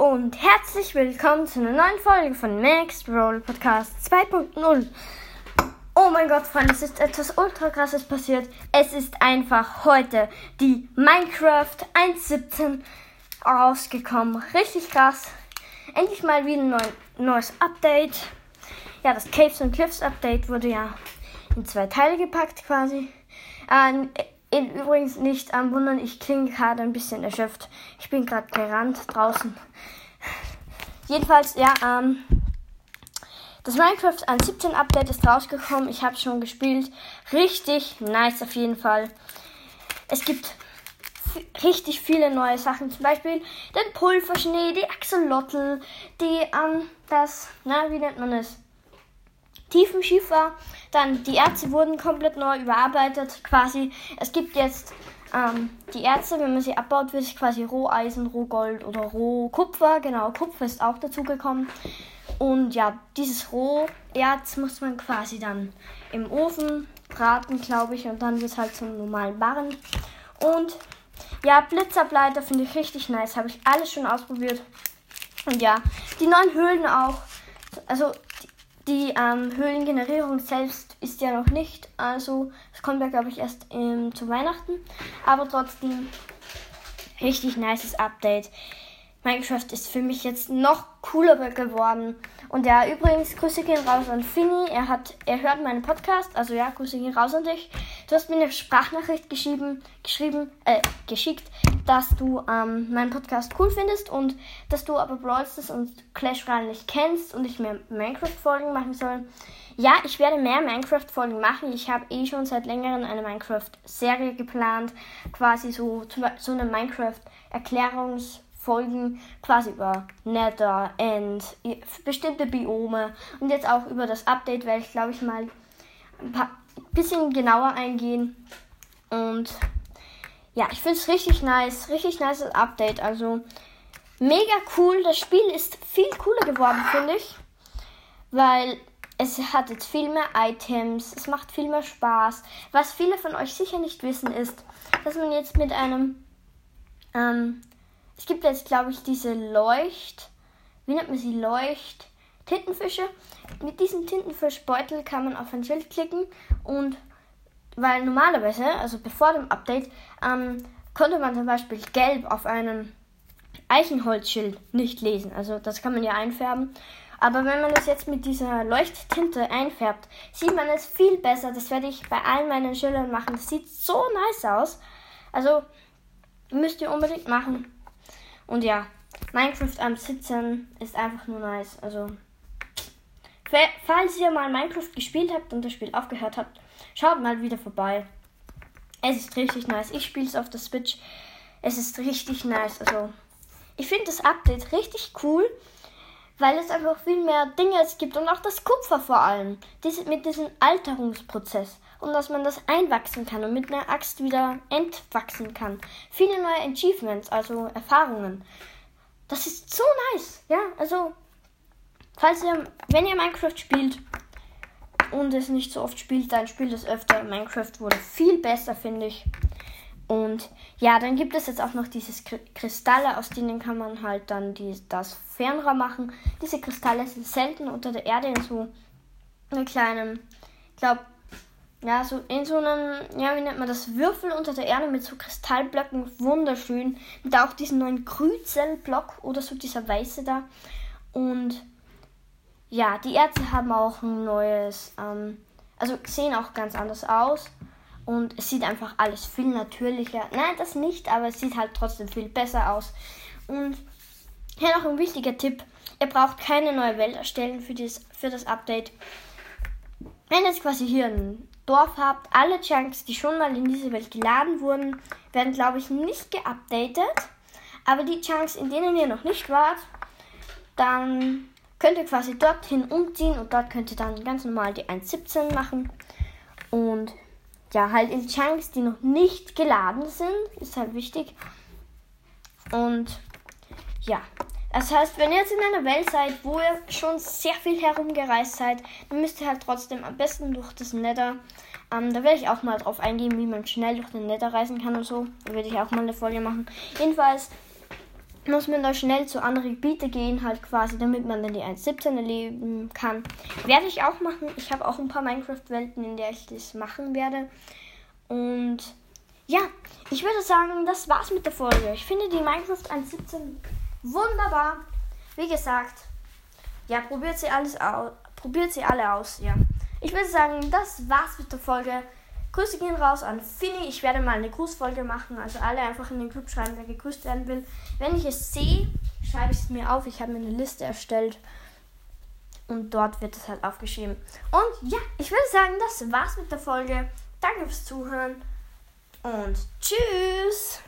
und herzlich willkommen zu einer neuen Folge von Max Roll Podcast 2.0. Oh mein Gott, Freunde, es ist etwas ultra krasses passiert. Es ist einfach heute die Minecraft 1.17 rausgekommen. Richtig krass. Endlich mal wieder ein neu, neues Update. Ja, das Caves und Cliffs Update wurde ja in zwei Teile gepackt quasi. Ähm, Übrigens nicht am Wundern, ich klinge gerade ein bisschen erschöpft. Ich bin gerade gerannt draußen. Jedenfalls, ja, ähm, das Minecraft 1.17 Update ist rausgekommen. Ich habe schon gespielt. Richtig nice auf jeden Fall. Es gibt richtig viele neue Sachen. Zum Beispiel den Pulverschnee, die Axolotl, die, ähm, das, na, wie nennt man es? Tiefenschiefer. Dann die Erze wurden komplett neu überarbeitet, quasi. Es gibt jetzt ähm, die Erze, wenn man sie abbaut, wird es quasi Roheisen, Rohgold oder Rohkupfer. Genau, Kupfer ist auch dazugekommen. Und ja, dieses Roherz muss man quasi dann im Ofen braten, glaube ich, und dann wird es halt zum normalen Barren. Und ja, Blitzableiter finde ich richtig nice. Habe ich alles schon ausprobiert. Und ja, die neuen Höhlen auch. Also die ähm, Höhlengenerierung selbst ist ja noch nicht, also es kommt ja glaube ich erst ähm, zu Weihnachten, aber trotzdem richtig nices Update. Minecraft ist für mich jetzt noch cooler geworden. Und ja, übrigens, Grüße gehen raus an Finny. Er hat, er hört meinen Podcast. Also ja, Grüße gehen raus an dich. Du hast mir eine Sprachnachricht geschrieben, geschrieben, äh, geschickt, dass du ähm, meinen Podcast cool findest und dass du aber Brawl Stars und Clash Royale nicht kennst und ich mehr Minecraft-Folgen machen soll. Ja, ich werde mehr Minecraft-Folgen machen. Ich habe eh schon seit längerem eine Minecraft-Serie geplant. Quasi so, so eine Minecraft-Erklärungs- Folgen quasi über Nether, End, bestimmte Biome und jetzt auch über das Update werde ich glaube ich mal ein paar, bisschen genauer eingehen. Und ja, ich finde es richtig nice, richtig nice Update. Also mega cool. Das Spiel ist viel cooler geworden, finde ich. Weil es hat jetzt viel mehr Items, es macht viel mehr Spaß. Was viele von euch sicher nicht wissen, ist, dass man jetzt mit einem ähm, es gibt jetzt, glaube ich, diese Leucht. Wie nennt man sie? Leucht. Tintenfische. Mit diesem Tintenfischbeutel kann man auf ein Schild klicken und weil normalerweise, also bevor dem Update, ähm, konnte man zum Beispiel gelb auf einem Eichenholzschild nicht lesen. Also das kann man ja einfärben. Aber wenn man es jetzt mit dieser Leuchttinte einfärbt, sieht man es viel besser. Das werde ich bei allen meinen Schildern machen. Das sieht so nice aus. Also müsst ihr unbedingt machen. Und ja, Minecraft am Sitzen ist einfach nur nice. Also, falls ihr mal Minecraft gespielt habt und das Spiel aufgehört habt, schaut mal wieder vorbei. Es ist richtig nice. Ich spiele es auf der Switch. Es ist richtig nice. Also, ich finde das Update richtig cool, weil es einfach viel mehr Dinge es gibt und auch das Kupfer vor allem. Diese, mit diesem Alterungsprozess und dass man das einwachsen kann und mit einer Axt wieder entwachsen kann. Viele neue Achievements, also Erfahrungen. Das ist so nice, ja, also falls ihr, wenn ihr Minecraft spielt und es nicht so oft spielt, dann spielt es öfter. Minecraft wurde viel besser, finde ich. Und ja, dann gibt es jetzt auch noch diese Kristalle, aus denen kann man halt dann die, das Fernrohr machen. Diese Kristalle sind selten unter der Erde in so einer kleinen, ich glaube, ja, so in so einem, ja, wie nennt man das, Würfel unter der Erde mit so Kristallblöcken, wunderschön. Mit auch diesen neuen Grüzelblock oder so dieser weiße da. Und ja, die Ärzte haben auch ein neues, ähm, also sehen auch ganz anders aus. Und es sieht einfach alles viel natürlicher. Nein, das nicht, aber es sieht halt trotzdem viel besser aus. Und hier noch ein wichtiger Tipp. Ihr braucht keine neue Welt erstellen für, dieses, für das Update. Wenn jetzt quasi hier ein Dorf habt, alle Chunks, die schon mal in diese Welt geladen wurden, werden, glaube ich, nicht geupdatet. Aber die Chunks, in denen ihr noch nicht wart, dann könnt ihr quasi dorthin umziehen und dort könnt ihr dann ganz normal die 1.17 machen. Und ja, halt in Chunks, die noch nicht geladen sind, ist halt wichtig. Und ja, das heißt, wenn ihr jetzt in einer Welt seid, wo ihr schon sehr viel herumgereist seid, dann müsst ihr halt trotzdem am besten durch das Nether. Ähm, da werde ich auch mal drauf eingehen, wie man schnell durch den Nether reisen kann und so. Da werde ich auch mal eine Folge machen. Jedenfalls, muss man da schnell zu anderen Gebieten gehen, halt quasi, damit man dann die 1.17 erleben kann. Werde ich auch machen. Ich habe auch ein paar Minecraft-Welten, in der ich das machen werde. Und ja, ich würde sagen, das war's mit der Folge. Ich finde die Minecraft 1.17 wunderbar. Wie gesagt, ja, probiert sie alles aus. Probiert sie alle aus, ja. Ich würde sagen, das war's mit der Folge. Grüße gehen raus an Finny. Ich werde mal eine Grußfolge machen. Also alle einfach in den Club schreiben, wer gegrüßt werden will. Wenn ich es sehe, schreibe ich es mir auf. Ich habe mir eine Liste erstellt. Und dort wird es halt aufgeschrieben. Und ja, ich würde sagen, das war's mit der Folge. Danke fürs Zuhören. Und tschüss.